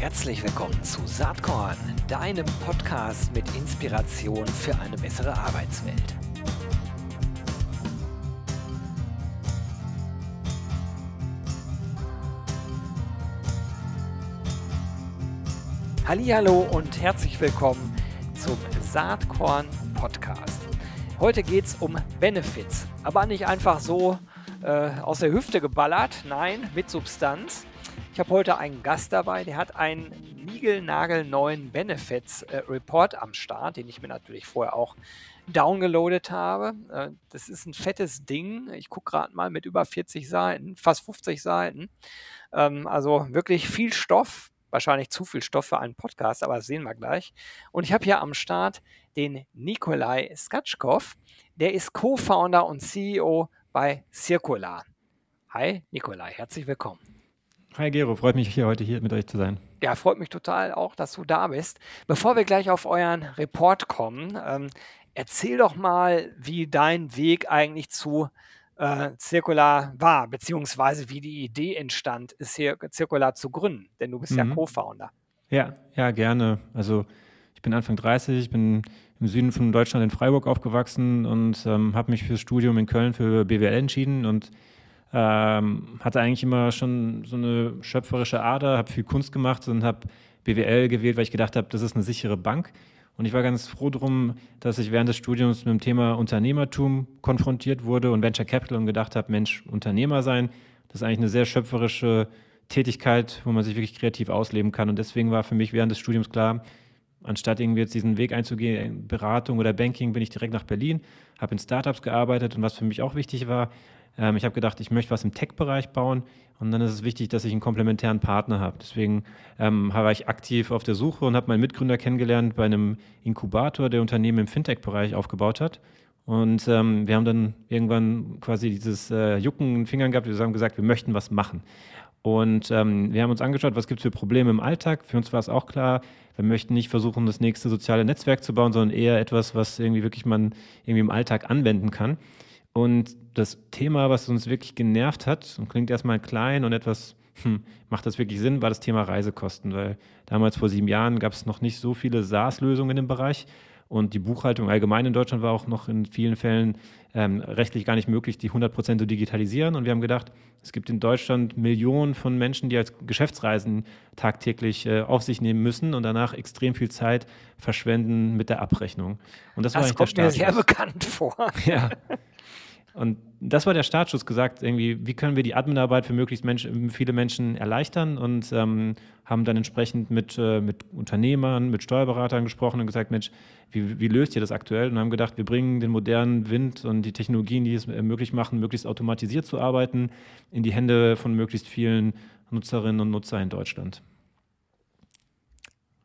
Herzlich willkommen zu Saatkorn, deinem Podcast mit Inspiration für eine bessere Arbeitswelt. Hallo und herzlich willkommen zum Saatkorn Podcast. Heute geht es um Benefits, aber nicht einfach so äh, aus der Hüfte geballert, nein, mit Substanz. Ich habe heute einen Gast dabei, der hat einen niegelnagelneuen Benefits äh, Report am Start, den ich mir natürlich vorher auch downgeloadet habe. Äh, das ist ein fettes Ding. Ich gucke gerade mal mit über 40 Seiten, fast 50 Seiten. Ähm, also wirklich viel Stoff. Wahrscheinlich zu viel Stoff für einen Podcast, aber das sehen wir gleich. Und ich habe hier am Start den Nikolai Skatschkov. Der ist Co-Founder und CEO bei Circular. Hi, Nikolai, herzlich willkommen. Hi Gero, freut mich hier heute hier mit euch zu sein. Ja, freut mich total auch, dass du da bist. Bevor wir gleich auf euren Report kommen, ähm, erzähl doch mal, wie dein Weg eigentlich zu äh, Circular war, beziehungsweise wie die Idee entstand, Circular zu gründen, denn du bist mhm. ja Co-Founder. Ja, ja, gerne. Also ich bin Anfang 30, ich bin im Süden von Deutschland in Freiburg aufgewachsen und ähm, habe mich fürs Studium in Köln für BWL entschieden und ähm, hatte eigentlich immer schon so eine schöpferische Ader, habe viel Kunst gemacht und habe BWL gewählt, weil ich gedacht habe, das ist eine sichere Bank. Und ich war ganz froh drum, dass ich während des Studiums mit dem Thema Unternehmertum konfrontiert wurde und Venture Capital und gedacht habe, Mensch, Unternehmer sein, das ist eigentlich eine sehr schöpferische Tätigkeit, wo man sich wirklich kreativ ausleben kann. Und deswegen war für mich während des Studiums klar, anstatt irgendwie jetzt diesen Weg einzugehen, Beratung oder Banking, bin ich direkt nach Berlin, habe in Startups gearbeitet und was für mich auch wichtig war, ähm, ich habe gedacht, ich möchte was im Tech-Bereich bauen und dann ist es wichtig, dass ich einen komplementären Partner habe. Deswegen ähm, war ich aktiv auf der Suche und habe meinen Mitgründer kennengelernt bei einem Inkubator, der Unternehmen im Fintech-Bereich aufgebaut hat. Und ähm, wir haben dann irgendwann quasi dieses äh, Jucken in den Fingern gehabt. Wir haben gesagt, wir möchten was machen. Und ähm, wir haben uns angeschaut, was gibt es für Probleme im Alltag. Für uns war es auch klar, wir möchten nicht versuchen, das nächste soziale Netzwerk zu bauen, sondern eher etwas, was irgendwie wirklich man irgendwie im Alltag anwenden kann. Und das Thema, was uns wirklich genervt hat, und klingt erstmal klein und etwas, hm, macht das wirklich Sinn, war das Thema Reisekosten, weil damals vor sieben Jahren gab es noch nicht so viele SaaS-Lösungen im Bereich. Und die Buchhaltung allgemein in Deutschland war auch noch in vielen Fällen ähm, rechtlich gar nicht möglich, die 100% zu digitalisieren. Und wir haben gedacht, es gibt in Deutschland Millionen von Menschen, die als Geschäftsreisen tagtäglich äh, auf sich nehmen müssen und danach extrem viel Zeit verschwenden mit der Abrechnung. Und das, das war kommt mir sehr bekannt vor. Ja. Und das war der Startschuss gesagt, irgendwie, wie können wir die Adminarbeit für möglichst Mensch, viele Menschen erleichtern und ähm, haben dann entsprechend mit, äh, mit Unternehmern, mit Steuerberatern gesprochen und gesagt, Mensch, wie, wie, löst ihr das aktuell? Und haben gedacht, wir bringen den modernen Wind und die Technologien, die es möglich machen, möglichst automatisiert zu arbeiten, in die Hände von möglichst vielen Nutzerinnen und Nutzern in Deutschland.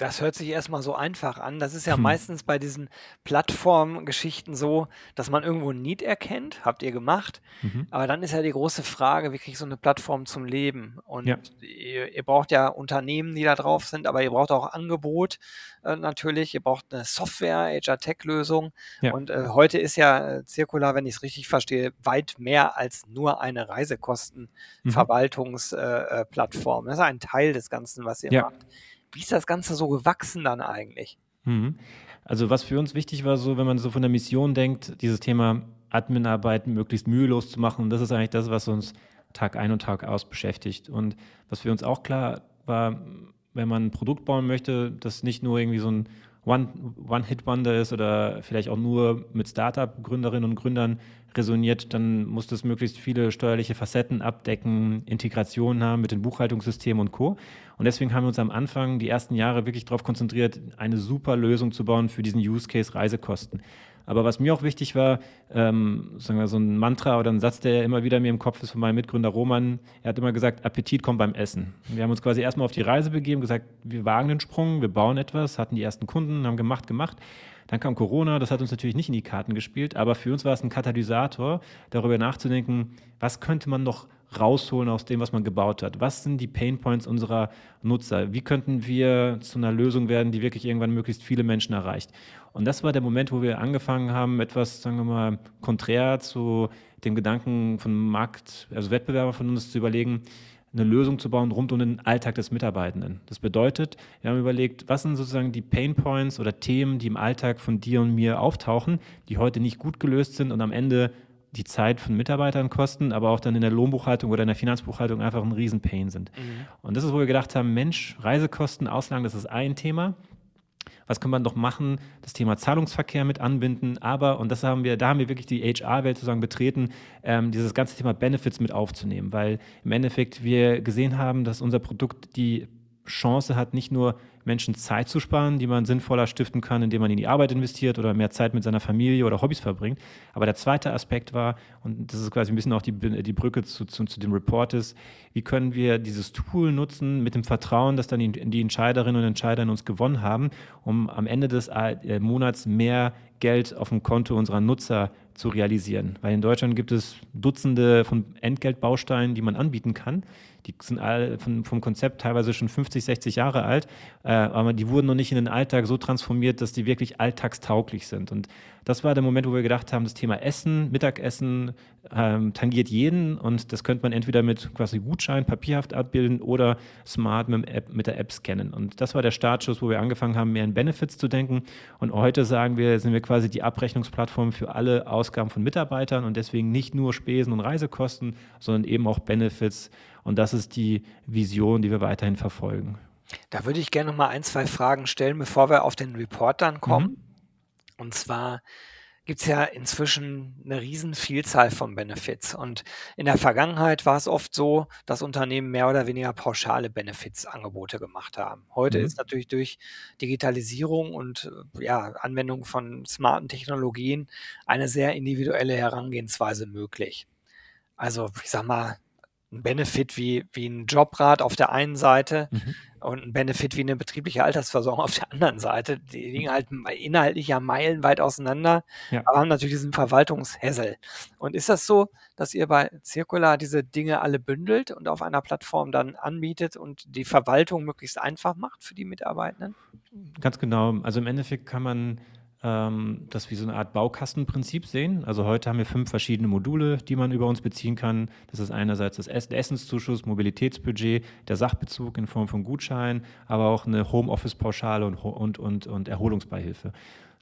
Das hört sich erstmal so einfach an. Das ist ja hm. meistens bei diesen Plattformgeschichten so, dass man irgendwo ein Need erkennt, habt ihr gemacht. Mhm. Aber dann ist ja die große Frage, wie kriege ich so eine Plattform zum Leben? Und ja. ihr, ihr, braucht ja Unternehmen, die da drauf sind, aber ihr braucht auch Angebot äh, natürlich. Ihr braucht eine Software, HR-Tech-Lösung. Ja. Und äh, heute ist ja äh, Circular, wenn ich es richtig verstehe, weit mehr als nur eine Reisekostenverwaltungsplattform. Mhm. Äh, das ist ein Teil des Ganzen, was ihr ja. macht. Wie ist das Ganze so gewachsen dann eigentlich? Mhm. Also was für uns wichtig war, so wenn man so von der Mission denkt, dieses Thema Adminarbeit möglichst mühelos zu machen, das ist eigentlich das, was uns Tag ein und Tag aus beschäftigt. Und was für uns auch klar war, wenn man ein Produkt bauen möchte, das nicht nur irgendwie so ein One-Hit-Wonder ist oder vielleicht auch nur mit Startup-Gründerinnen und Gründern resoniert, dann muss das möglichst viele steuerliche Facetten abdecken, Integration haben mit den Buchhaltungssystemen und Co. Und deswegen haben wir uns am Anfang die ersten Jahre wirklich darauf konzentriert, eine super Lösung zu bauen für diesen Use Case Reisekosten. Aber was mir auch wichtig war, ähm, sagen wir so ein Mantra oder ein Satz, der immer wieder mir im Kopf ist von meinem Mitgründer Roman, er hat immer gesagt, Appetit kommt beim Essen. Wir haben uns quasi erstmal auf die Reise begeben, gesagt, wir wagen den Sprung, wir bauen etwas, hatten die ersten Kunden, haben gemacht, gemacht. Dann kam Corona, das hat uns natürlich nicht in die Karten gespielt, aber für uns war es ein Katalysator, darüber nachzudenken, was könnte man noch rausholen aus dem, was man gebaut hat? Was sind die Pain Points unserer Nutzer? Wie könnten wir zu einer Lösung werden, die wirklich irgendwann möglichst viele Menschen erreicht? Und das war der Moment, wo wir angefangen haben, etwas, sagen wir mal, konträr zu dem Gedanken von Markt, also Wettbewerber von uns zu überlegen, eine Lösung zu bauen rund um den Alltag des Mitarbeitenden. Das bedeutet, wir haben überlegt, was sind sozusagen die Pain Points oder Themen, die im Alltag von dir und mir auftauchen, die heute nicht gut gelöst sind und am Ende die Zeit von Mitarbeitern kosten, aber auch dann in der Lohnbuchhaltung oder in der Finanzbuchhaltung einfach ein Riesen-Pain sind. Mhm. Und das ist, wo wir gedacht haben, Mensch, Reisekosten, Auslagen, das ist ein Thema. Was kann man doch machen? Das Thema Zahlungsverkehr mit anbinden, aber, und das haben wir, da haben wir wirklich die HR-Welt sozusagen betreten, ähm, dieses ganze Thema Benefits mit aufzunehmen, weil im Endeffekt wir gesehen haben, dass unser Produkt die Chance hat, nicht nur Menschen Zeit zu sparen, die man sinnvoller stiften kann, indem man in die Arbeit investiert oder mehr Zeit mit seiner Familie oder Hobbys verbringt. Aber der zweite Aspekt war, und das ist quasi ein bisschen auch die, die Brücke zu, zu, zu dem Report ist, wie können wir dieses Tool nutzen mit dem Vertrauen, dass dann die, die Entscheiderinnen und Entscheider in uns gewonnen haben, um am Ende des äh, Monats mehr Geld auf dem Konto unserer Nutzer zu realisieren. Weil in Deutschland gibt es Dutzende von Entgeltbausteinen, die man anbieten kann. Die sind all von, vom Konzept teilweise schon 50, 60 Jahre alt, äh, aber die wurden noch nicht in den Alltag so transformiert, dass die wirklich alltagstauglich sind. Und das war der Moment, wo wir gedacht haben, das Thema Essen, Mittagessen ähm, tangiert jeden und das könnte man entweder mit quasi Gutschein papierhaft abbilden oder smart mit, App, mit der App scannen. Und das war der Startschuss, wo wir angefangen haben, mehr in Benefits zu denken. Und heute sagen wir, sind wir quasi die Abrechnungsplattform für alle Ausgaben von Mitarbeitern und deswegen nicht nur Spesen und Reisekosten, sondern eben auch Benefits. Und das ist die Vision, die wir weiterhin verfolgen. Da würde ich gerne noch mal ein, zwei Fragen stellen, bevor wir auf den Report dann kommen. Mhm. Und zwar gibt es ja inzwischen eine riesen Vielzahl von Benefits. Und in der Vergangenheit war es oft so, dass Unternehmen mehr oder weniger pauschale Benefits-Angebote gemacht haben. Heute mhm. ist natürlich durch Digitalisierung und ja, Anwendung von smarten Technologien eine sehr individuelle Herangehensweise möglich. Also ich sag mal, ein Benefit wie, wie ein Jobrat auf der einen Seite mhm. und ein Benefit wie eine betriebliche Altersversorgung auf der anderen Seite. Die liegen halt inhaltlich ja meilenweit auseinander, ja. aber haben natürlich diesen Verwaltungshässel. Und ist das so, dass ihr bei Circular diese Dinge alle bündelt und auf einer Plattform dann anbietet und die Verwaltung möglichst einfach macht für die Mitarbeitenden? Ganz genau. Also im Endeffekt kann man ähm, das wie so eine Art Baukastenprinzip sehen. Also heute haben wir fünf verschiedene Module, die man über uns beziehen kann. Das ist einerseits das Ess der Essenszuschuss, Mobilitätsbudget, der Sachbezug in Form von Gutschein, aber auch eine Homeoffice-Pauschale und, und, und, und Erholungsbeihilfe.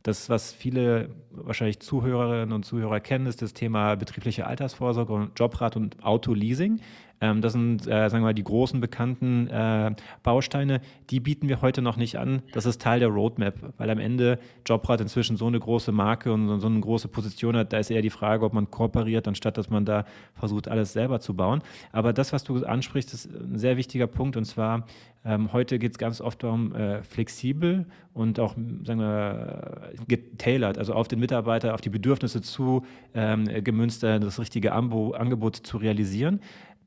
Das, was viele wahrscheinlich Zuhörerinnen und Zuhörer kennen, ist das Thema betriebliche Altersvorsorge und Jobrat und Autoleasing. Ähm, das sind, äh, sagen wir mal, die großen bekannten äh, Bausteine. Die bieten wir heute noch nicht an. Das ist Teil der Roadmap, weil am Ende Jobrat inzwischen so eine große Marke und so eine große Position hat. Da ist eher die Frage, ob man kooperiert, anstatt dass man da versucht, alles selber zu bauen. Aber das, was du ansprichst, ist ein sehr wichtiger Punkt. Und zwar, ähm, heute geht es ganz oft darum, äh, flexibel und auch, sagen wir, getailored, also auf den Mitarbeiter, auf die Bedürfnisse zu ähm, gemünzt, das richtige Ambo Angebot zu realisieren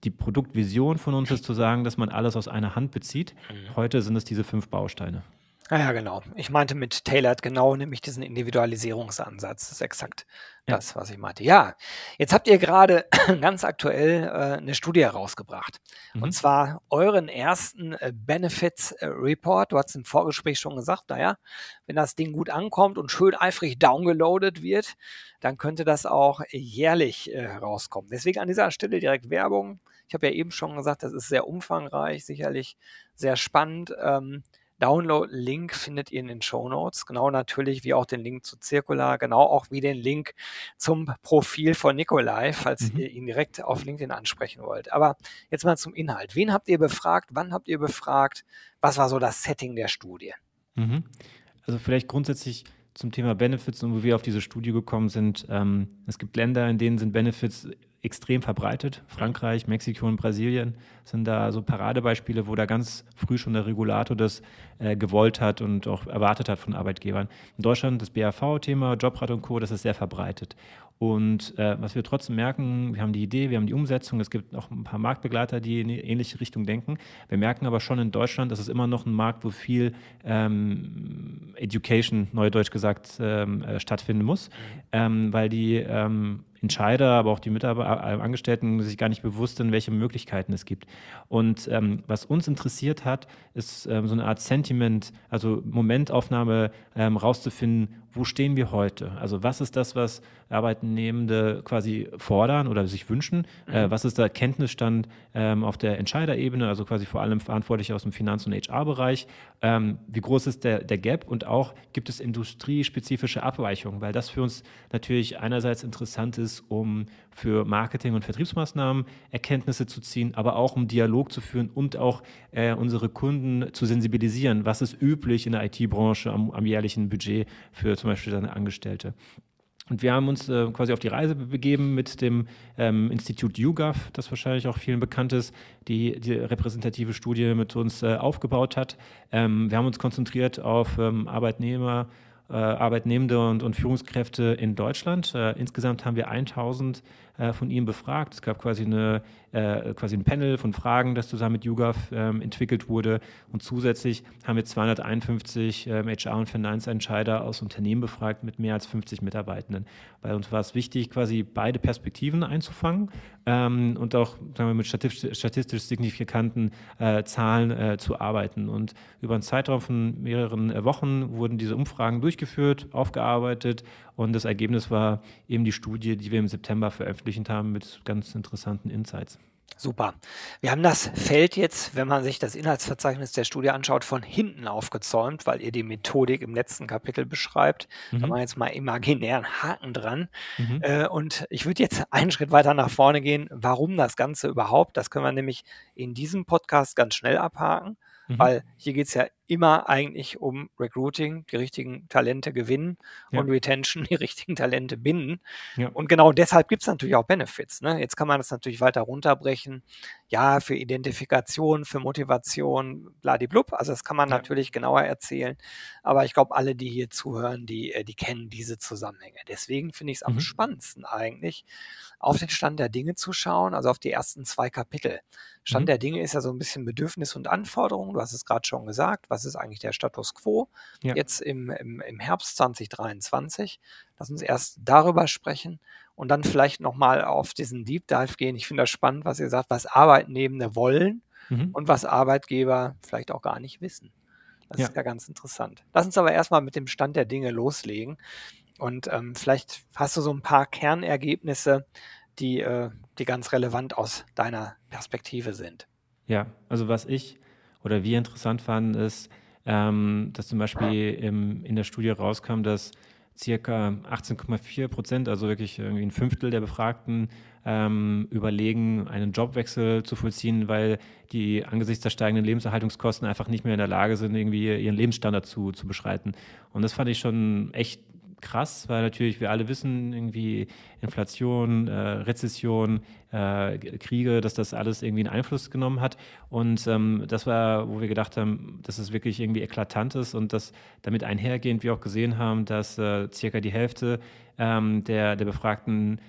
die Produktvision von uns ist zu sagen, dass man alles aus einer Hand bezieht. Mhm. Heute sind es diese fünf Bausteine. Ja, ja, genau. Ich meinte mit Tailored genau, nämlich diesen Individualisierungsansatz. Das ist exakt ja. das, was ich meinte. Ja, jetzt habt ihr gerade ganz aktuell äh, eine Studie herausgebracht. Mhm. Und zwar euren ersten äh, Benefits äh, Report. Du hast im Vorgespräch schon gesagt, naja, wenn das Ding gut ankommt und schön eifrig downgeloadet wird, dann könnte das auch jährlich äh, rauskommen. Deswegen an dieser Stelle direkt Werbung. Ich habe ja eben schon gesagt, das ist sehr umfangreich, sicherlich sehr spannend. Ähm, Download-Link findet ihr in den Show Notes. Genau natürlich wie auch den Link zu Circular, genau auch wie den Link zum Profil von Nikolai, falls mhm. ihr ihn direkt auf LinkedIn ansprechen wollt. Aber jetzt mal zum Inhalt. Wen habt ihr befragt? Wann habt ihr befragt? Was war so das Setting der Studie? Mhm. Also vielleicht grundsätzlich zum Thema Benefits und wo wir auf diese Studie gekommen sind. Ähm, es gibt Länder, in denen sind Benefits extrem verbreitet. Frankreich, Mexiko und Brasilien sind da so Paradebeispiele, wo da ganz früh schon der Regulator das äh, gewollt hat und auch erwartet hat von Arbeitgebern. In Deutschland das BAV-Thema, Jobrat und Co., das ist sehr verbreitet. Und äh, was wir trotzdem merken, wir haben die Idee, wir haben die Umsetzung, es gibt auch ein paar Marktbegleiter, die in eine ähnliche Richtung denken. Wir merken aber schon in Deutschland, dass es immer noch ein Markt, wo viel ähm, Education, neudeutsch gesagt, ähm, äh, stattfinden muss, mhm. ähm, weil die ähm, Entscheider, aber auch die Mitarbeiter, äh, Angestellten sich gar nicht bewusst sind, welche Möglichkeiten es gibt. Und ähm, was uns interessiert hat, ist ähm, so eine Art Sentiment, also Momentaufnahme ähm, rauszufinden, wo stehen wir heute? Also was ist das, was Arbeitnehmende quasi fordern oder sich wünschen? Äh, mhm. Was ist der Kenntnisstand ähm, auf der Entscheiderebene, also quasi vor allem verantwortlich aus dem Finanz- und HR-Bereich? Ähm, wie groß ist der, der Gap und auch gibt es industriespezifische Abweichungen? Weil das für uns natürlich einerseits interessant ist, um für Marketing- und Vertriebsmaßnahmen Erkenntnisse zu ziehen, aber auch um Dialog zu führen und auch äh, unsere Kunden zu sensibilisieren. Was ist üblich in der IT-Branche am, am jährlichen Budget für zum Beispiel seine Angestellte? Und wir haben uns äh, quasi auf die Reise begeben mit dem ähm, Institut YouGov, das wahrscheinlich auch vielen bekannt ist, die die repräsentative Studie mit uns äh, aufgebaut hat. Ähm, wir haben uns konzentriert auf ähm, Arbeitnehmer, Arbeitnehmende und, und, Führungskräfte in Deutschland. Äh, insgesamt haben wir 1000 äh, von ihnen befragt. Es gab quasi, eine, äh, quasi ein Panel von Fragen, das zusammen mit YouGov ähm, entwickelt wurde. Und zusätzlich haben wir 251 ähm, HR- und Finanzentscheider aus Unternehmen befragt mit mehr als 50 Mitarbeitenden. Bei uns war es wichtig, quasi beide Perspektiven einzufangen ähm, und auch sagen wir, mit statistisch, signifikanten äh, Zahlen äh, zu arbeiten. Und über einen Zeitraum von mehreren äh, Wochen wurden diese Umfragen durchgeführt, aufgearbeitet und das Ergebnis war eben die Studie, die wir im September veröffentlicht haben mit ganz interessanten Insights. Super. Wir haben das Feld jetzt, wenn man sich das Inhaltsverzeichnis der Studie anschaut, von hinten aufgezäumt, weil ihr die Methodik im letzten Kapitel beschreibt. Mhm. Da machen wir jetzt mal imaginären Haken dran. Mhm. Äh, und ich würde jetzt einen Schritt weiter nach vorne gehen. Warum das Ganze überhaupt? Das können wir nämlich in diesem Podcast ganz schnell abhaken. Mhm. Weil hier geht es ja immer eigentlich um Recruiting, die richtigen Talente gewinnen ja. und Retention, die richtigen Talente binden. Ja. Und genau deshalb gibt es natürlich auch Benefits. Ne? Jetzt kann man das natürlich weiter runterbrechen. Ja, für Identifikation, für Motivation, bladiblub. Also das kann man ja. natürlich genauer erzählen. Aber ich glaube, alle, die hier zuhören, die, äh, die kennen diese Zusammenhänge. Deswegen finde ich es am mhm. spannendsten eigentlich, auf den Stand der Dinge zu schauen, also auf die ersten zwei Kapitel. Stand mhm. der Dinge ist ja so ein bisschen Bedürfnis und Anforderungen. Du hast es gerade schon gesagt was ist eigentlich der Status quo ja. jetzt im, im, im Herbst 2023. Lass uns erst darüber sprechen und dann vielleicht nochmal auf diesen Deep Dive gehen. Ich finde das spannend, was ihr sagt, was Arbeitnehmende wollen mhm. und was Arbeitgeber vielleicht auch gar nicht wissen. Das ja. ist ja ganz interessant. Lass uns aber erstmal mit dem Stand der Dinge loslegen. Und ähm, vielleicht hast du so ein paar Kernergebnisse, die, äh, die ganz relevant aus deiner Perspektive sind. Ja, also was ich oder wir interessant fanden, ist, ähm, dass zum Beispiel im, in der Studie rauskam, dass circa 18,4 Prozent, also wirklich irgendwie ein Fünftel der Befragten, ähm, überlegen, einen Jobwechsel zu vollziehen, weil die angesichts der steigenden Lebenserhaltungskosten einfach nicht mehr in der Lage sind, irgendwie ihren Lebensstandard zu, zu beschreiten. Und das fand ich schon echt krass, weil natürlich wir alle wissen, irgendwie Inflation, äh, Rezession, äh, Kriege, dass das alles irgendwie einen Einfluss genommen hat. Und ähm, das war, wo wir gedacht haben, dass es wirklich irgendwie eklatant ist und dass damit einhergehend wir auch gesehen haben, dass äh, circa die Hälfte ähm, der, der Befragten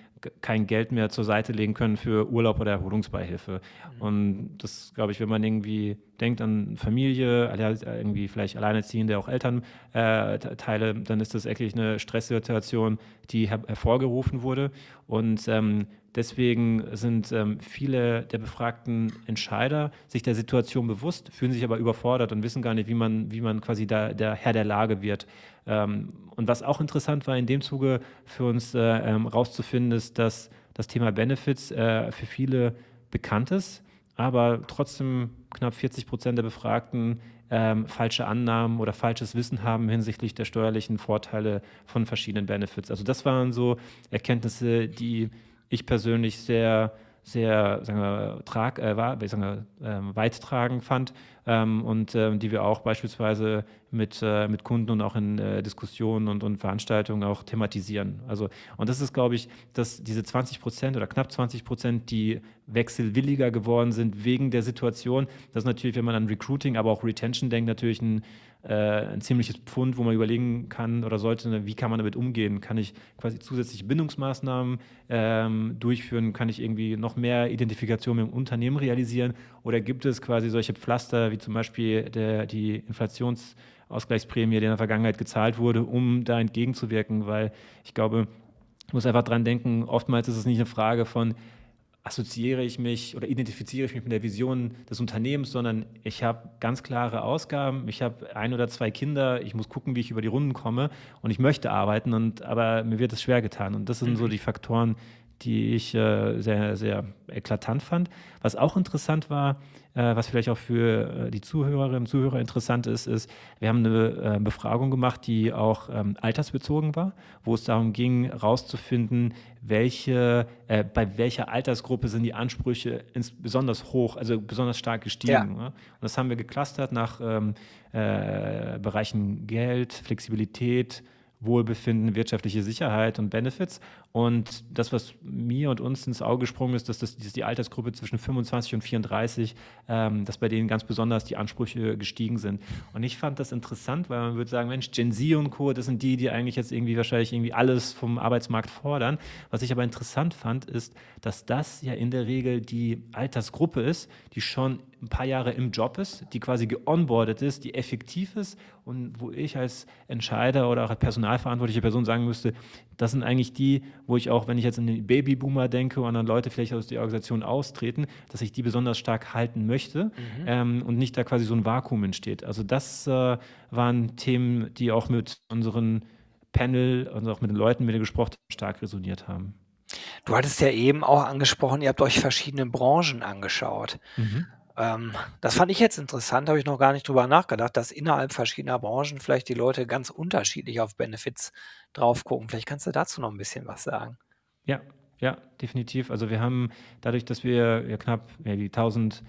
kein Geld mehr zur Seite legen können für Urlaub oder Erholungsbeihilfe. Mhm. Und das, glaube ich, wenn man irgendwie denkt an Familie, irgendwie vielleicht Alleinerziehende, auch Elternteile, äh, dann ist das eigentlich eine Stresssituation, die her hervorgerufen wurde. Und ähm, deswegen sind ähm, viele der befragten Entscheider sich der Situation bewusst, fühlen sich aber überfordert und wissen gar nicht, wie man, wie man quasi da, der Herr der Lage wird. Ähm, und was auch interessant war in dem Zuge für uns äh, ähm, rauszufinden, ist, dass das Thema Benefits äh, für viele bekannt ist, aber trotzdem knapp 40 Prozent der Befragten ähm, falsche Annahmen oder falsches Wissen haben hinsichtlich der steuerlichen Vorteile von verschiedenen Benefits. Also das waren so Erkenntnisse, die ich persönlich sehr sehr sagen wir, trag, äh, sagen wir, äh, weittragend fand ähm, und äh, die wir auch beispielsweise mit, äh, mit Kunden und auch in äh, Diskussionen und, und Veranstaltungen auch thematisieren. Also, und das ist, glaube ich, dass diese 20 Prozent oder knapp 20 Prozent, die wechselwilliger geworden sind wegen der Situation, das ist natürlich, wenn man an Recruiting, aber auch Retention denkt, natürlich ein ein ziemliches Pfund, wo man überlegen kann oder sollte, ne, wie kann man damit umgehen? Kann ich quasi zusätzliche Bindungsmaßnahmen ähm, durchführen? Kann ich irgendwie noch mehr Identifikation mit dem Unternehmen realisieren? Oder gibt es quasi solche Pflaster wie zum Beispiel der, die Inflationsausgleichsprämie, die in der Vergangenheit gezahlt wurde, um da entgegenzuwirken? Weil ich glaube, ich muss einfach dran denken, oftmals ist es nicht eine Frage von, assoziiere ich mich oder identifiziere ich mich mit der Vision des Unternehmens, sondern ich habe ganz klare Ausgaben, ich habe ein oder zwei Kinder, ich muss gucken, wie ich über die Runden komme und ich möchte arbeiten, und, aber mir wird es schwer getan. Und das sind mhm. so die Faktoren, die ich äh, sehr, sehr eklatant fand. Was auch interessant war, äh, was vielleicht auch für äh, die Zuhörerinnen und Zuhörer interessant ist, ist, wir haben eine äh, Befragung gemacht, die auch ähm, altersbezogen war, wo es darum ging, herauszufinden, welche, äh, bei welcher Altersgruppe sind die Ansprüche ins, besonders hoch, also besonders stark gestiegen. Ja. Ne? Und das haben wir geclustert nach ähm, äh, Bereichen Geld, Flexibilität, Wohlbefinden, wirtschaftliche Sicherheit und Benefits. Und das, was mir und uns ins Auge gesprungen ist, dass das, die Altersgruppe zwischen 25 und 34, ähm, dass bei denen ganz besonders die Ansprüche gestiegen sind. Und ich fand das interessant, weil man würde sagen, Mensch, Gen Z und Co., das sind die, die eigentlich jetzt irgendwie wahrscheinlich irgendwie alles vom Arbeitsmarkt fordern. Was ich aber interessant fand, ist, dass das ja in der Regel die Altersgruppe ist, die schon ein paar Jahre im Job ist, die quasi geonboardet ist, die effektiv ist und wo ich als Entscheider oder auch als personalverantwortliche Person sagen müsste, das sind eigentlich die, wo ich auch, wenn ich jetzt an den Babyboomer denke und an Leute vielleicht aus der Organisation austreten, dass ich die besonders stark halten möchte mhm. ähm, und nicht da quasi so ein Vakuum entsteht. Also das äh, waren Themen, die auch mit unseren Panel und auch mit den Leuten, mit denen gesprochen haben, stark resoniert haben. Du hattest ja eben auch angesprochen, ihr habt euch verschiedene Branchen angeschaut. Mhm. Ähm, das fand ich jetzt interessant, habe ich noch gar nicht drüber nachgedacht, dass innerhalb verschiedener Branchen vielleicht die Leute ganz unterschiedlich auf Benefits drauf gucken. Vielleicht kannst du dazu noch ein bisschen was sagen. Ja, ja, definitiv. Also wir haben dadurch, dass wir ja knapp ja, die 1000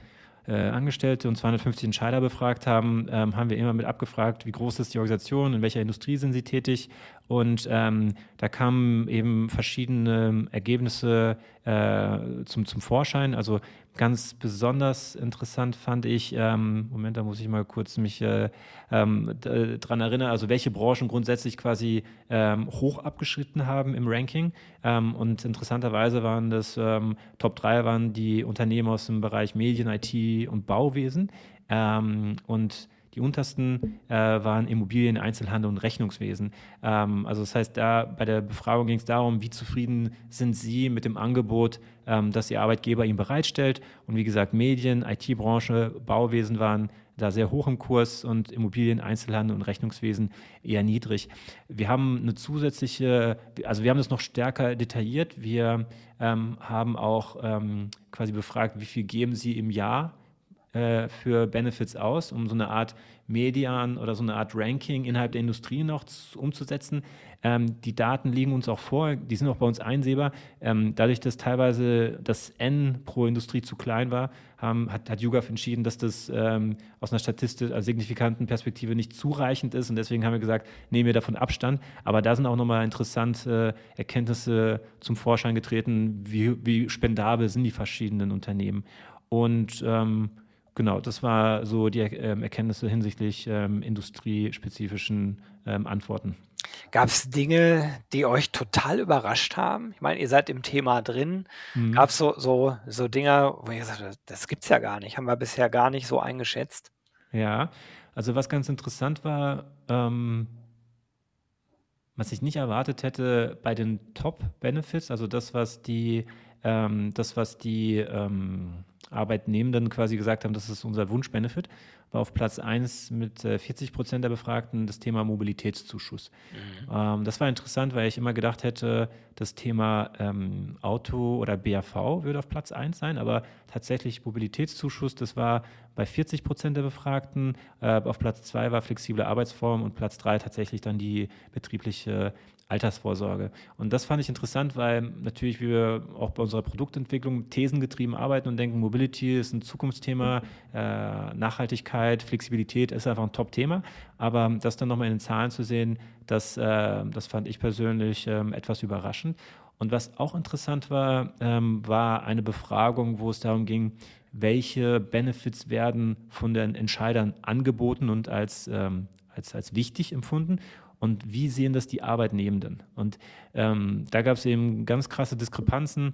äh, Angestellte und 250 Entscheider befragt haben, ähm, haben wir immer mit abgefragt, wie groß ist die Organisation, in welcher Industrie sind sie tätig. Und ähm, da kamen eben verschiedene Ergebnisse äh, zum, zum Vorschein. Also ganz besonders interessant fand ich, ähm, Moment, da muss ich mal kurz mich äh, ähm, dran erinnern, also welche Branchen grundsätzlich quasi ähm, hoch abgeschritten haben im Ranking. Ähm, und interessanterweise waren das ähm, Top 3 waren die Unternehmen aus dem Bereich Medien, IT und Bauwesen. Und die untersten äh, waren Immobilien, Einzelhandel und Rechnungswesen. Ähm, also das heißt, da bei der Befragung ging es darum, wie zufrieden sind Sie mit dem Angebot, ähm, das Ihr Arbeitgeber Ihnen bereitstellt. Und wie gesagt, Medien, IT-Branche, Bauwesen waren da sehr hoch im Kurs und Immobilien, Einzelhandel und Rechnungswesen eher niedrig. Wir haben eine zusätzliche, also wir haben das noch stärker detailliert. Wir ähm, haben auch ähm, quasi befragt, wie viel geben Sie im Jahr äh, für Benefits aus, um so eine Art Median oder so eine Art Ranking innerhalb der Industrie noch zu, umzusetzen. Ähm, die Daten liegen uns auch vor, die sind auch bei uns einsehbar. Ähm, dadurch, dass teilweise das N pro Industrie zu klein war, haben, hat, hat YouGov entschieden, dass das ähm, aus einer statistisch also signifikanten Perspektive nicht zureichend ist. Und deswegen haben wir gesagt, nehmen wir davon Abstand. Aber da sind auch nochmal interessante Erkenntnisse zum Vorschein getreten, wie, wie spendabel sind die verschiedenen Unternehmen. Und ähm, Genau, das war so die ähm, Erkenntnisse hinsichtlich ähm, industriespezifischen ähm, Antworten. Gab es Dinge, die euch total überrascht haben? Ich meine, ihr seid im Thema drin. Mhm. Gab es so, so, so Dinge, wo ihr gesagt habt, das gibt es ja gar nicht, haben wir bisher gar nicht so eingeschätzt? Ja, also was ganz interessant war, ähm, was ich nicht erwartet hätte bei den Top-Benefits, also das, was die, ähm, das, was die ähm, Arbeitnehmenden quasi gesagt haben, das ist unser Wunschbenefit, war auf Platz 1 mit 40 äh, Prozent der Befragten das Thema Mobilitätszuschuss. Mhm. Ähm, das war interessant, weil ich immer gedacht hätte, das Thema ähm, Auto oder BAV würde auf Platz 1 sein, aber tatsächlich Mobilitätszuschuss, das war bei 40 Prozent der Befragten. Äh, auf Platz 2 war flexible Arbeitsform und Platz 3 tatsächlich dann die betriebliche Altersvorsorge. Und das fand ich interessant, weil natürlich wir auch bei unserer Produktentwicklung thesengetrieben arbeiten und denken, Mobility ist ein Zukunftsthema, äh, Nachhaltigkeit, Flexibilität ist einfach ein Top-Thema. Aber das dann nochmal in den Zahlen zu sehen, das, äh, das fand ich persönlich äh, etwas überraschend. Und was auch interessant war, ähm, war eine Befragung, wo es darum ging, welche Benefits werden von den Entscheidern angeboten und als, ähm, als, als wichtig empfunden und wie sehen das die Arbeitnehmenden. Und ähm, da gab es eben ganz krasse Diskrepanzen.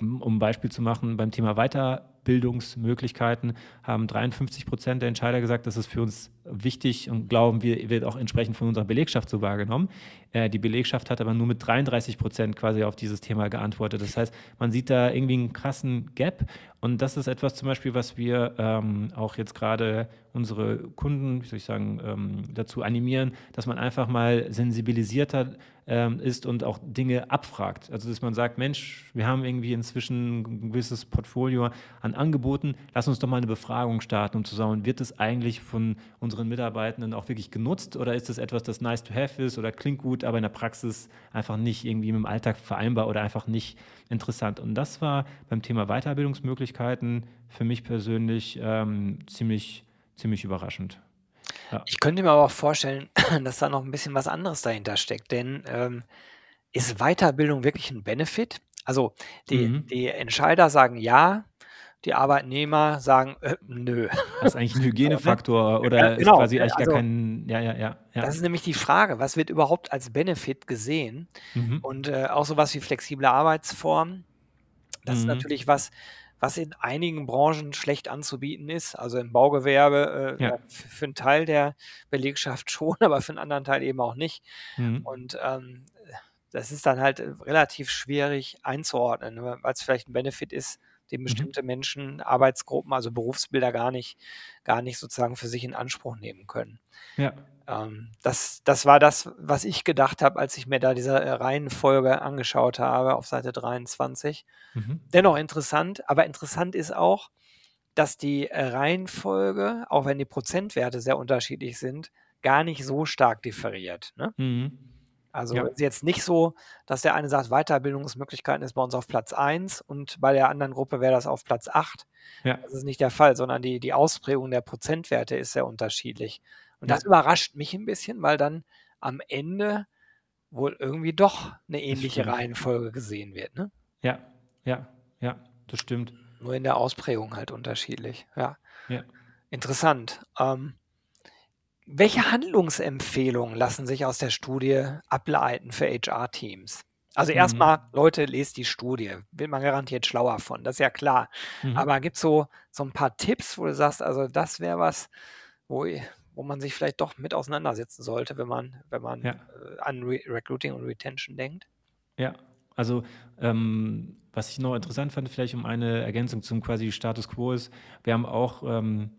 Um ein Beispiel zu machen, beim Thema Weiter, Weiterbildungsmöglichkeiten haben 53 Prozent der Entscheider gesagt, das ist für uns wichtig und glauben wir, wird auch entsprechend von unserer Belegschaft so wahrgenommen. Äh, die Belegschaft hat aber nur mit 33 Prozent quasi auf dieses Thema geantwortet. Das heißt, man sieht da irgendwie einen krassen Gap und das ist etwas zum Beispiel, was wir ähm, auch jetzt gerade unsere Kunden, wie soll ich sagen, ähm, dazu animieren, dass man einfach mal sensibilisierter ähm, ist und auch Dinge abfragt. Also dass man sagt, Mensch, wir haben irgendwie inzwischen ein gewisses Portfolio an Angeboten, lass uns doch mal eine Befragung starten, um zu sagen, wird es eigentlich von unseren Mitarbeitenden auch wirklich genutzt oder ist es etwas, das nice to have ist oder klingt gut, aber in der Praxis einfach nicht irgendwie mit dem Alltag vereinbar oder einfach nicht interessant. Und das war beim Thema Weiterbildungsmöglichkeiten für mich persönlich ähm, ziemlich, ziemlich überraschend. Ja. Ich könnte mir aber auch vorstellen, dass da noch ein bisschen was anderes dahinter steckt, denn ähm, ist Weiterbildung wirklich ein Benefit? Also die, mhm. die Entscheider sagen ja, die Arbeitnehmer sagen äh, nö. Das ist eigentlich ein Hygienefaktor oder ja, genau. ist quasi eigentlich also, gar kein, ja, ja, ja, ja, Das ist nämlich die Frage, was wird überhaupt als Benefit gesehen? Mhm. Und äh, auch sowas wie flexible Arbeitsformen, das mhm. ist natürlich was, was in einigen Branchen schlecht anzubieten ist. Also im Baugewerbe äh, ja. für, einen Teil der Belegschaft schon, aber für einen anderen Teil eben auch nicht. Mhm. Und ähm, das ist dann halt relativ schwierig einzuordnen, ne, weil es vielleicht ein Benefit ist, den mhm. bestimmte mhm. Menschen, Arbeitsgruppen, also Berufsbilder gar nicht, gar nicht sozusagen für sich in Anspruch nehmen können. Ja. Ähm, das, das war das, was ich gedacht habe, als ich mir da diese äh, Reihenfolge angeschaut habe auf Seite 23. Mhm. Dennoch interessant, aber interessant ist auch, dass die äh, Reihenfolge, auch wenn die Prozentwerte sehr unterschiedlich sind, gar nicht so stark differiert. Ne? Mhm. Also ja. ist jetzt nicht so, dass der eine sagt, Weiterbildungsmöglichkeiten ist bei uns auf Platz 1 und bei der anderen Gruppe wäre das auf Platz 8. Ja. Das ist nicht der Fall, sondern die, die Ausprägung der Prozentwerte ist sehr unterschiedlich. Und das überrascht mich ein bisschen, weil dann am Ende wohl irgendwie doch eine ähnliche Reihenfolge gesehen wird. Ne? Ja, ja, ja, das stimmt. Nur in der Ausprägung halt unterschiedlich. Ja. ja. Interessant. Ähm, welche Handlungsempfehlungen lassen sich aus der Studie ableiten für HR-Teams? Also mhm. erstmal, Leute, lest die Studie. Wird man garantiert schlauer von, das ist ja klar. Mhm. Aber gibt es so, so ein paar Tipps, wo du sagst, also das wäre was, wo, wo man sich vielleicht doch mit auseinandersetzen sollte, wenn man, wenn man ja. äh, an Re Recruiting und Retention denkt? Ja, also ähm, was ich noch interessant fand, vielleicht um eine Ergänzung zum quasi Status Quo ist, wir haben auch ähm,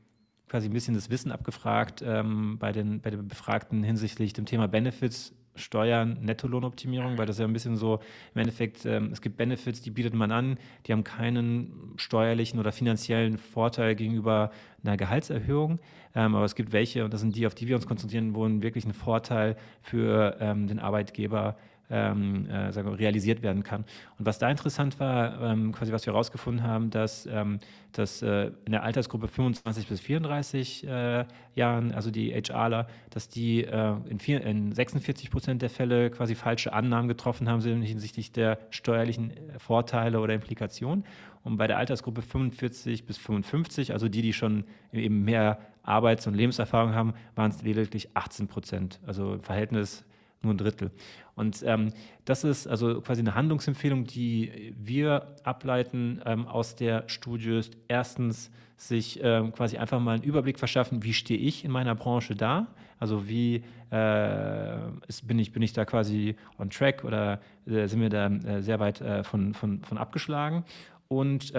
quasi ein bisschen das Wissen abgefragt ähm, bei, den, bei den Befragten hinsichtlich dem Thema Benefits Steuern, Nettolohnoptimierung, weil das ja ein bisschen so im Endeffekt, ähm, es gibt Benefits, die bietet man an, die haben keinen steuerlichen oder finanziellen Vorteil gegenüber einer Gehaltserhöhung. Ähm, aber es gibt welche, und das sind die, auf die wir uns konzentrieren, wo wirklich ein Vorteil für ähm, den Arbeitgeber ähm, äh, sagen wir, realisiert werden kann. Und was da interessant war, ähm, quasi was wir herausgefunden haben, dass, ähm, dass äh, in der Altersgruppe 25 bis 34 äh, Jahren, also die HRler, dass die äh, in, vier, in 46 Prozent der Fälle quasi falsche Annahmen getroffen haben hinsichtlich der steuerlichen äh, Vorteile oder Implikationen. Und bei der Altersgruppe 45 bis 55, also die, die schon eben mehr Arbeits- und Lebenserfahrung haben, waren es lediglich 18 Prozent. Also im Verhältnis nur ein Drittel. Und ähm, das ist also quasi eine Handlungsempfehlung, die wir ableiten ähm, aus der Studie. Erstens sich ähm, quasi einfach mal einen Überblick verschaffen, wie stehe ich in meiner Branche da? Also wie äh, ist, bin, ich, bin ich da quasi on track oder äh, sind wir da äh, sehr weit äh, von, von, von abgeschlagen? Und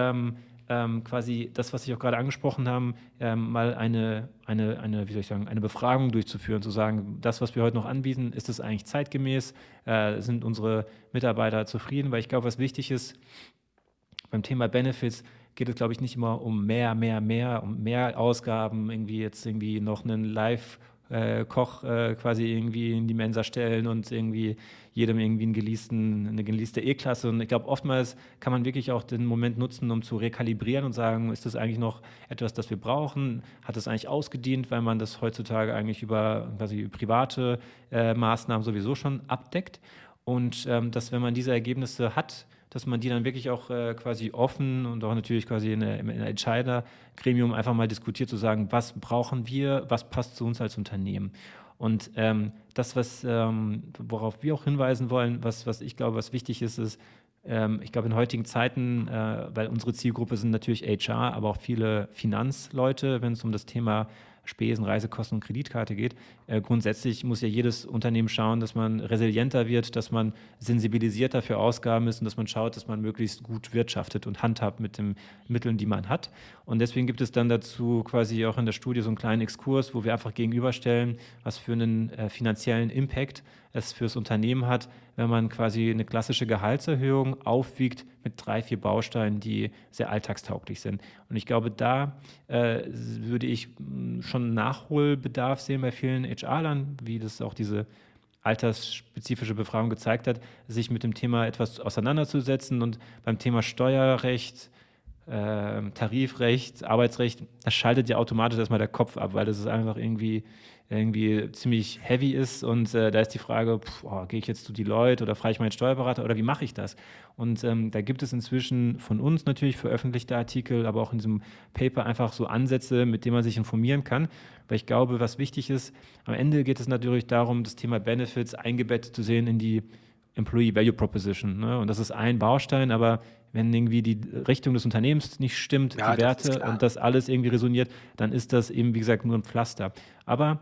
ähm, quasi das, was Sie auch gerade angesprochen haben, ähm, mal eine, eine, eine, wie soll ich sagen, eine Befragung durchzuführen, zu sagen, das, was wir heute noch anbieten, ist es eigentlich zeitgemäß? Äh, sind unsere Mitarbeiter zufrieden? Weil ich glaube, was wichtig ist beim Thema Benefits, geht es, glaube ich, nicht immer um mehr, mehr, mehr, um mehr Ausgaben, irgendwie jetzt irgendwie noch einen Live- äh, Koch äh, quasi irgendwie in die Mensa stellen und irgendwie jedem irgendwie einen geleasten, eine geleaste E-Klasse. Und ich glaube, oftmals kann man wirklich auch den Moment nutzen, um zu rekalibrieren und sagen, ist das eigentlich noch etwas, das wir brauchen? Hat das eigentlich ausgedient, weil man das heutzutage eigentlich über quasi private äh, Maßnahmen sowieso schon abdeckt? Und ähm, dass, wenn man diese Ergebnisse hat, dass man die dann wirklich auch äh, quasi offen und auch natürlich quasi in einem Entscheidergremium einfach mal diskutiert, zu sagen, was brauchen wir, was passt zu uns als Unternehmen. Und ähm, das, was, ähm, worauf wir auch hinweisen wollen, was, was ich glaube, was wichtig ist, ist, ähm, ich glaube, in heutigen Zeiten, äh, weil unsere Zielgruppe sind natürlich HR, aber auch viele Finanzleute, wenn es um das Thema Spesen, Reisekosten und Kreditkarte geht. Äh, grundsätzlich muss ja jedes Unternehmen schauen, dass man resilienter wird, dass man sensibilisierter für Ausgaben ist und dass man schaut, dass man möglichst gut wirtschaftet und handhabt mit den Mitteln, die man hat. Und deswegen gibt es dann dazu quasi auch in der Studie so einen kleinen Exkurs, wo wir einfach gegenüberstellen, was für einen äh, finanziellen Impact es fürs Unternehmen hat, wenn man quasi eine klassische Gehaltserhöhung aufwiegt mit drei, vier Bausteinen, die sehr alltagstauglich sind. Und ich glaube, da äh, würde ich mm, schon Nachholbedarf sehen bei vielen HR-Lern, wie das auch diese altersspezifische Befragung gezeigt hat, sich mit dem Thema etwas auseinanderzusetzen und beim Thema Steuerrecht, äh, Tarifrecht, Arbeitsrecht, das schaltet ja automatisch erstmal der Kopf ab, weil das ist einfach irgendwie irgendwie ziemlich heavy ist und äh, da ist die Frage, oh, gehe ich jetzt zu Deloitte oder frage ich meinen Steuerberater oder wie mache ich das? Und ähm, da gibt es inzwischen von uns natürlich veröffentlichte Artikel, aber auch in diesem Paper einfach so Ansätze, mit denen man sich informieren kann, weil ich glaube, was wichtig ist, am Ende geht es natürlich darum, das Thema Benefits eingebettet zu sehen in die Employee Value Proposition. Ne? Und das ist ein Baustein, aber wenn irgendwie die Richtung des Unternehmens nicht stimmt, ja, die Werte und das alles irgendwie resoniert, dann ist das eben, wie gesagt, nur ein Pflaster. Aber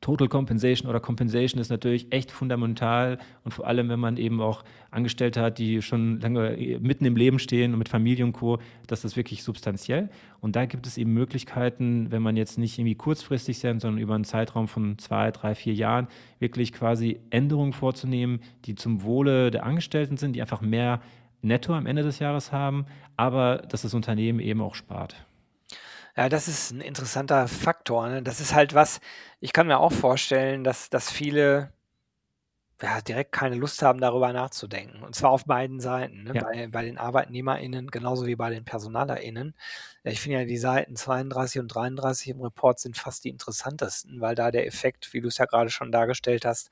Total Compensation oder Compensation ist natürlich echt fundamental und vor allem, wenn man eben auch Angestellte hat, die schon lange mitten im Leben stehen und mit Familie und Co., das wirklich substanziell. Und da gibt es eben Möglichkeiten, wenn man jetzt nicht irgendwie kurzfristig sind, sondern über einen Zeitraum von zwei, drei, vier Jahren wirklich quasi Änderungen vorzunehmen, die zum Wohle der Angestellten sind, die einfach mehr Netto am Ende des Jahres haben, aber dass das Unternehmen eben auch spart. Ja, das ist ein interessanter Faktor, ne? Das ist halt was ich kann mir auch vorstellen, dass dass viele ja, direkt keine Lust haben, darüber nachzudenken. Und zwar auf beiden Seiten, ne? Ja. Bei bei den ArbeitnehmerInnen genauso wie bei den PersonalerInnen. Ich finde ja, die Seiten 32 und 33 im Report sind fast die interessantesten, weil da der Effekt, wie du es ja gerade schon dargestellt hast,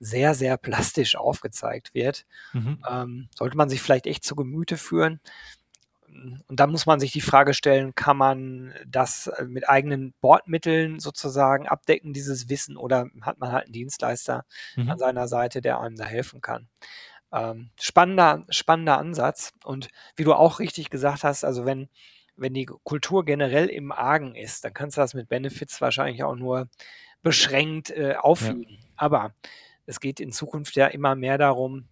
sehr, sehr plastisch aufgezeigt wird. Mhm. Ähm, sollte man sich vielleicht echt zu Gemüte führen. Und dann muss man sich die Frage stellen, kann man das äh, mit eigenen Bordmitteln sozusagen abdecken, dieses Wissen, oder hat man halt einen Dienstleister mhm. an seiner Seite, der einem da helfen kann? Ähm, spannender, spannender Ansatz. Und wie du auch richtig gesagt hast, also wenn, wenn die Kultur generell im Argen ist, dann kannst du das mit Benefits wahrscheinlich auch nur beschränkt äh, auffügen. Ja. Aber es geht in Zukunft ja immer mehr darum,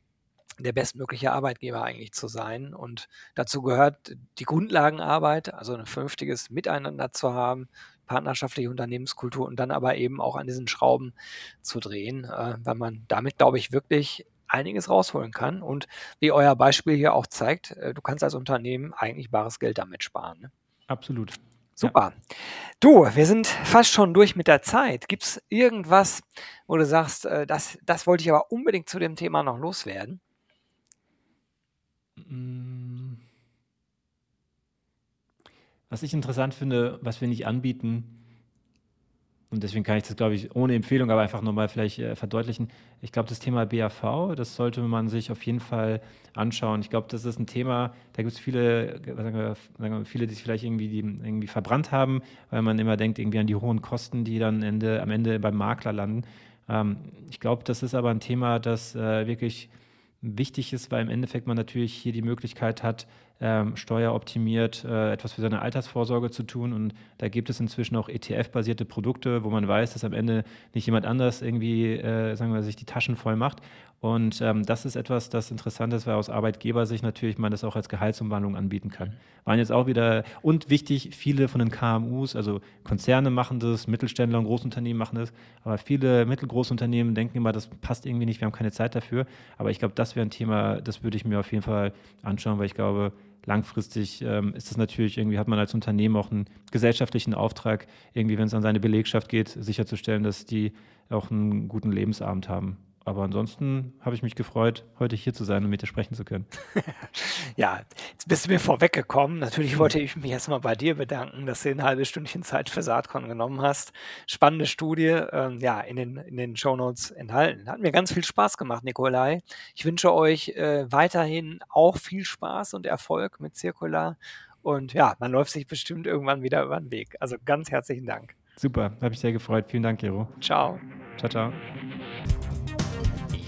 der bestmögliche Arbeitgeber eigentlich zu sein. Und dazu gehört die Grundlagenarbeit, also ein vernünftiges Miteinander zu haben, partnerschaftliche Unternehmenskultur und dann aber eben auch an diesen Schrauben zu drehen, äh, weil man damit, glaube ich, wirklich einiges rausholen kann. Und wie euer Beispiel hier auch zeigt, äh, du kannst als Unternehmen eigentlich bares Geld damit sparen. Ne? Absolut. Super. Ja. Du, wir sind fast schon durch mit der Zeit. Gibt es irgendwas, wo du sagst, äh, das, das wollte ich aber unbedingt zu dem Thema noch loswerden? Mm. Was ich interessant finde, was wir nicht anbieten, und deswegen kann ich das, glaube ich, ohne Empfehlung, aber einfach nochmal vielleicht äh, verdeutlichen. Ich glaube, das Thema BAV, das sollte man sich auf jeden Fall anschauen. Ich glaube, das ist ein Thema, da gibt es viele, sagen wir, viele, die sich vielleicht irgendwie, die irgendwie verbrannt haben, weil man immer denkt irgendwie an die hohen Kosten, die dann Ende, am Ende beim Makler landen. Ähm, ich glaube, das ist aber ein Thema, das äh, wirklich wichtig ist, weil im Endeffekt man natürlich hier die Möglichkeit hat, ähm, steueroptimiert äh, etwas für seine Altersvorsorge zu tun. Und da gibt es inzwischen auch ETF-basierte Produkte, wo man weiß, dass am Ende nicht jemand anders irgendwie, äh, sagen wir, sich die Taschen voll macht. Und ähm, das ist etwas, das interessant ist, weil aus Arbeitgebersicht natürlich man das auch als Gehaltsumwandlung anbieten kann. Waren jetzt auch wieder, und wichtig, viele von den KMUs, also Konzerne machen das, Mittelständler und Großunternehmen machen das, aber viele Mittelgroßunternehmen denken immer, das passt irgendwie nicht, wir haben keine Zeit dafür. Aber ich glaube, das wäre ein Thema, das würde ich mir auf jeden Fall anschauen, weil ich glaube, langfristig ähm, ist das natürlich irgendwie, hat man als Unternehmen auch einen gesellschaftlichen Auftrag, irgendwie, wenn es an seine Belegschaft geht, sicherzustellen, dass die auch einen guten Lebensabend haben. Aber ansonsten habe ich mich gefreut, heute hier zu sein und mit dir sprechen zu können. ja, jetzt bist du mir vorweggekommen. Natürlich wollte ich mich erstmal bei dir bedanken, dass du ein halbes Stündchen Zeit für Saatkorn genommen hast. Spannende Studie, ähm, ja, in den, in den Shownotes enthalten. Hat mir ganz viel Spaß gemacht, Nikolai. Ich wünsche euch äh, weiterhin auch viel Spaß und Erfolg mit Circular. Und ja, man läuft sich bestimmt irgendwann wieder über den Weg. Also ganz herzlichen Dank. Super, habe ich sehr gefreut. Vielen Dank, Gero. Ciao. Ciao, ciao.